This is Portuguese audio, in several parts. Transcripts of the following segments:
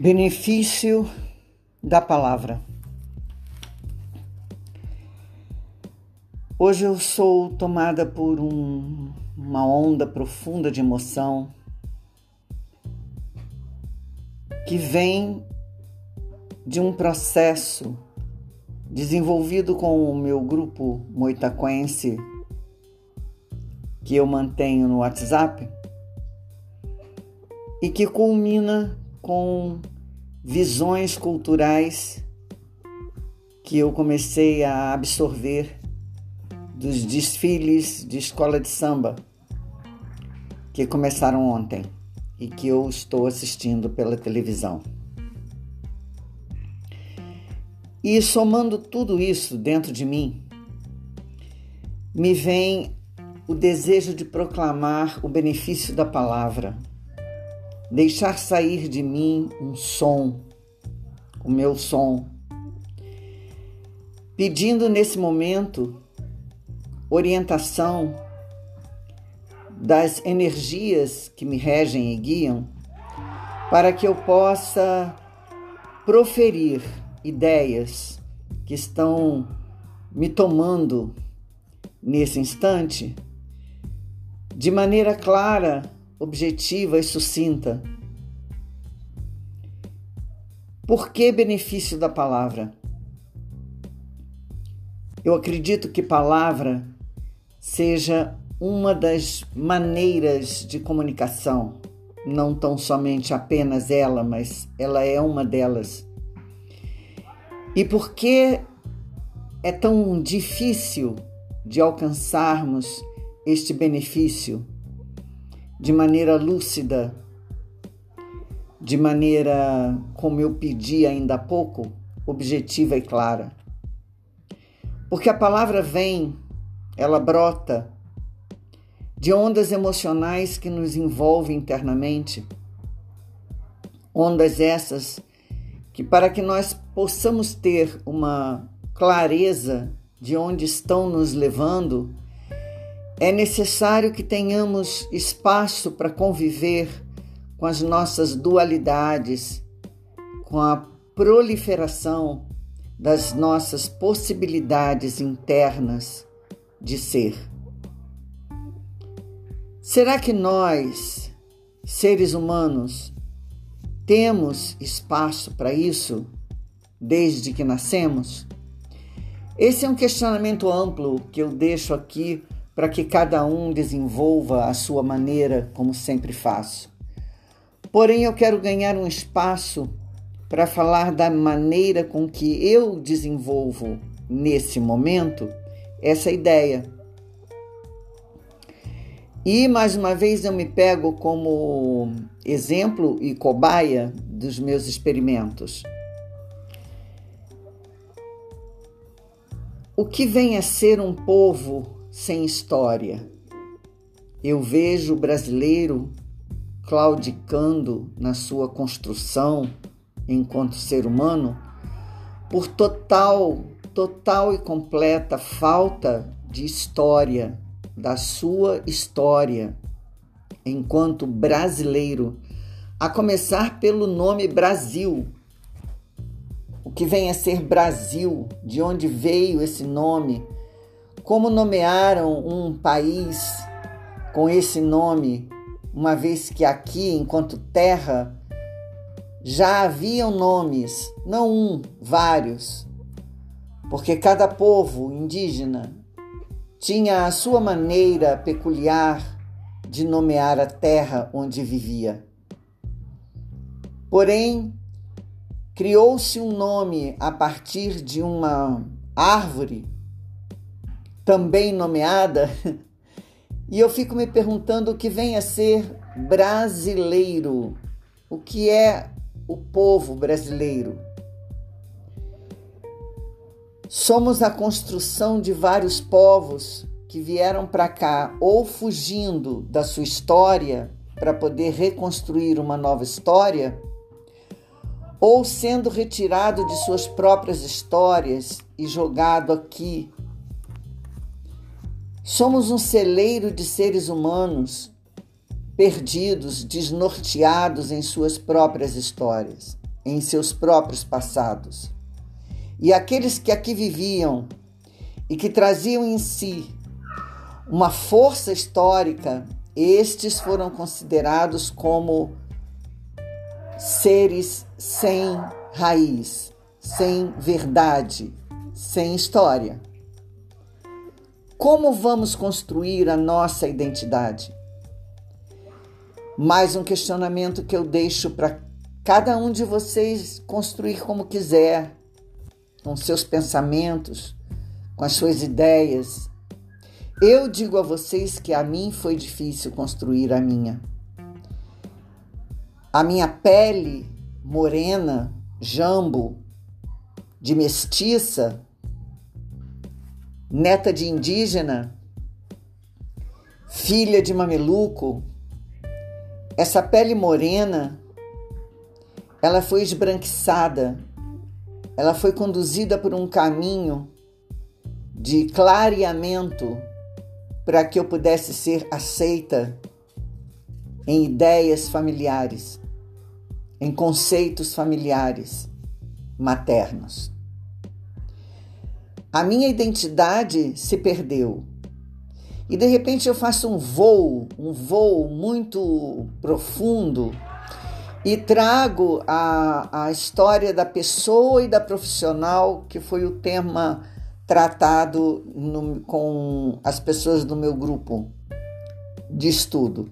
Benefício da palavra. Hoje eu sou tomada por um, uma onda profunda de emoção que vem de um processo desenvolvido com o meu grupo moitaquense que eu mantenho no WhatsApp e que culmina com visões culturais que eu comecei a absorver dos desfiles de escola de samba que começaram ontem e que eu estou assistindo pela televisão. E somando tudo isso dentro de mim, me vem o desejo de proclamar o benefício da palavra deixar sair de mim um som, o meu som, pedindo nesse momento orientação das energias que me regem e guiam, para que eu possa proferir ideias que estão me tomando nesse instante de maneira clara objetiva e sucinta. Por que benefício da palavra? Eu acredito que palavra seja uma das maneiras de comunicação, não tão somente apenas ela, mas ela é uma delas. E por que é tão difícil de alcançarmos este benefício? De maneira lúcida, de maneira, como eu pedi ainda há pouco, objetiva e clara. Porque a palavra vem, ela brota de ondas emocionais que nos envolvem internamente. Ondas essas que, para que nós possamos ter uma clareza de onde estão nos levando, é necessário que tenhamos espaço para conviver com as nossas dualidades, com a proliferação das nossas possibilidades internas de ser. Será que nós, seres humanos, temos espaço para isso desde que nascemos? Esse é um questionamento amplo que eu deixo aqui para que cada um desenvolva a sua maneira, como sempre faço. Porém, eu quero ganhar um espaço para falar da maneira com que eu desenvolvo nesse momento essa ideia. E mais uma vez eu me pego como exemplo e cobaia dos meus experimentos. O que vem a ser um povo sem história. Eu vejo o brasileiro claudicando na sua construção enquanto ser humano por total, total e completa falta de história, da sua história enquanto brasileiro, a começar pelo nome Brasil. O que vem a ser Brasil, de onde veio esse nome? Como nomearam um país com esse nome, uma vez que aqui, enquanto terra, já haviam nomes, não um, vários, porque cada povo indígena tinha a sua maneira peculiar de nomear a terra onde vivia. Porém, criou-se um nome a partir de uma árvore também nomeada, e eu fico me perguntando o que vem a ser brasileiro. O que é o povo brasileiro? Somos a construção de vários povos que vieram para cá ou fugindo da sua história para poder reconstruir uma nova história, ou sendo retirado de suas próprias histórias e jogado aqui Somos um celeiro de seres humanos perdidos, desnorteados em suas próprias histórias. em seus próprios passados. E aqueles que aqui viviam e que traziam em si uma força histórica, estes foram considerados como seres sem raiz, sem verdade, sem história. Como vamos construir a nossa identidade? Mais um questionamento que eu deixo para cada um de vocês construir como quiser, com seus pensamentos, com as suas ideias. Eu digo a vocês que a mim foi difícil construir a minha. A minha pele morena, jambo, de mestiça, neta de indígena, filha de mameluco, essa pele morena, ela foi esbranquiçada, ela foi conduzida por um caminho de clareamento para que eu pudesse ser aceita em ideias familiares, em conceitos familiares maternos. A minha identidade se perdeu. E de repente eu faço um voo, um voo muito profundo e trago a, a história da pessoa e da profissional, que foi o tema tratado no, com as pessoas do meu grupo de estudo.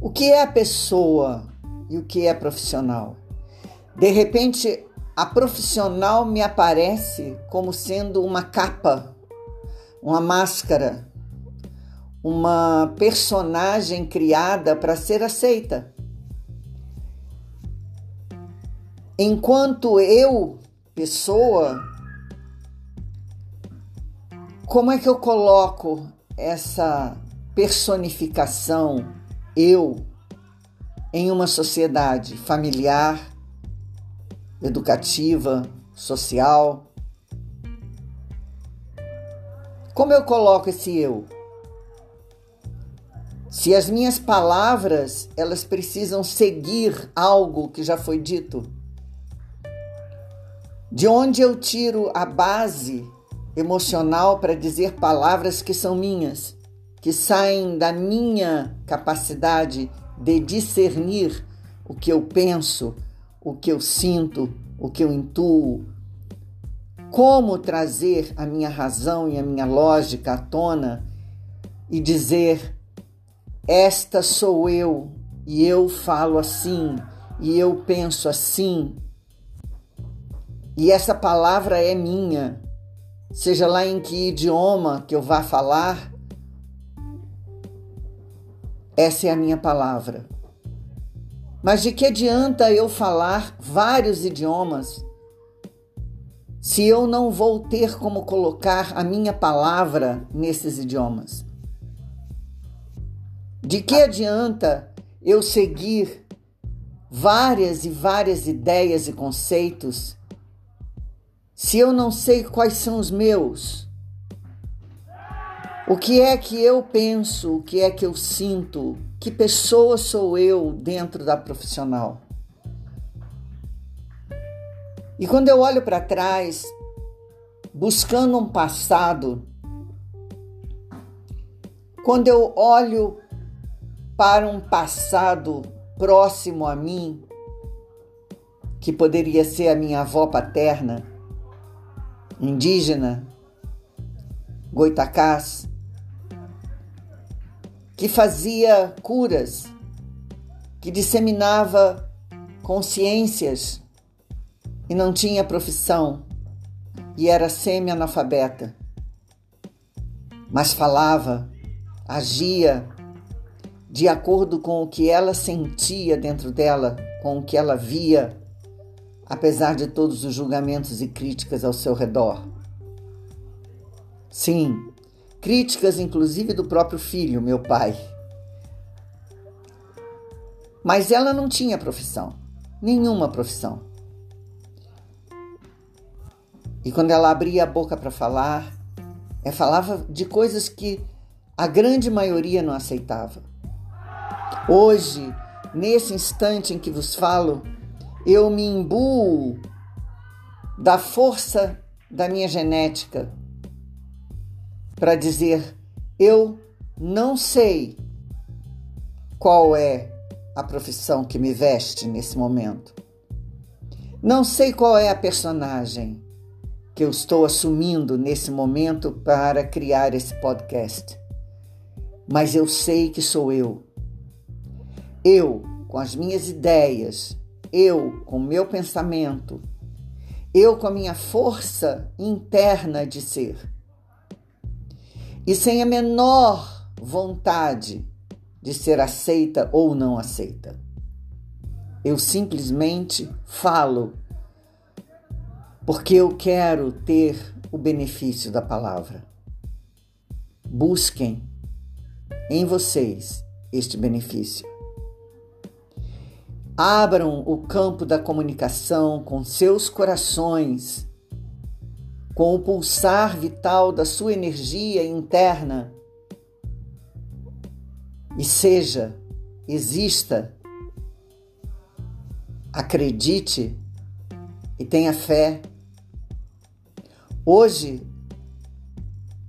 O que é a pessoa e o que é profissional? De repente, a profissional me aparece como sendo uma capa, uma máscara, uma personagem criada para ser aceita. Enquanto eu, pessoa, como é que eu coloco essa personificação, eu, em uma sociedade familiar, educativa, social. Como eu coloco esse eu? Se as minhas palavras, elas precisam seguir algo que já foi dito. De onde eu tiro a base emocional para dizer palavras que são minhas, que saem da minha capacidade de discernir o que eu penso, o que eu sinto, o que eu intuo, como trazer a minha razão e a minha lógica à tona e dizer: esta sou eu e eu falo assim e eu penso assim. E essa palavra é minha, seja lá em que idioma que eu vá falar, essa é a minha palavra. Mas de que adianta eu falar vários idiomas se eu não vou ter como colocar a minha palavra nesses idiomas? De que adianta eu seguir várias e várias ideias e conceitos se eu não sei quais são os meus? O que é que eu penso? O que é que eu sinto? Que pessoa sou eu dentro da profissional? E quando eu olho para trás, buscando um passado, quando eu olho para um passado próximo a mim, que poderia ser a minha avó paterna, indígena, goitacás, que fazia curas, que disseminava consciências e não tinha profissão e era semi-analfabeta, mas falava, agia de acordo com o que ela sentia dentro dela, com o que ela via, apesar de todos os julgamentos e críticas ao seu redor. Sim, críticas inclusive do próprio filho, meu pai. Mas ela não tinha profissão, nenhuma profissão. E quando ela abria a boca para falar, ela falava de coisas que a grande maioria não aceitava. Hoje, nesse instante em que vos falo, eu me imbuo da força da minha genética para dizer: eu não sei qual é a profissão que me veste nesse momento. Não sei qual é a personagem que eu estou assumindo nesse momento para criar esse podcast. Mas eu sei que sou eu. Eu, com as minhas ideias, eu, com o meu pensamento, eu, com a minha força interna de ser. E sem a menor vontade de ser aceita ou não aceita. Eu simplesmente falo porque eu quero ter o benefício da palavra. Busquem em vocês este benefício. Abram o campo da comunicação com seus corações, com o pulsar vital da sua energia interna e seja, exista, acredite e tenha fé. Hoje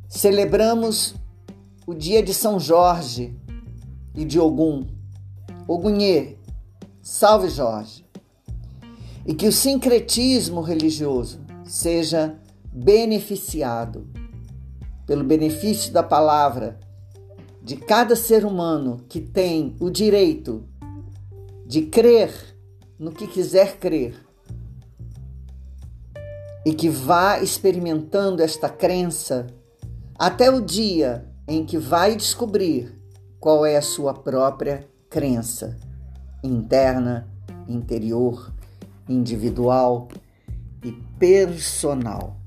celebramos o dia de São Jorge e de Ogum, Ogunhê, salve Jorge. E que o sincretismo religioso seja beneficiado pelo benefício da palavra de cada ser humano que tem o direito de crer no que quiser crer e que vá experimentando esta crença até o dia em que vai descobrir qual é a sua própria crença interna, interior, individual e personal.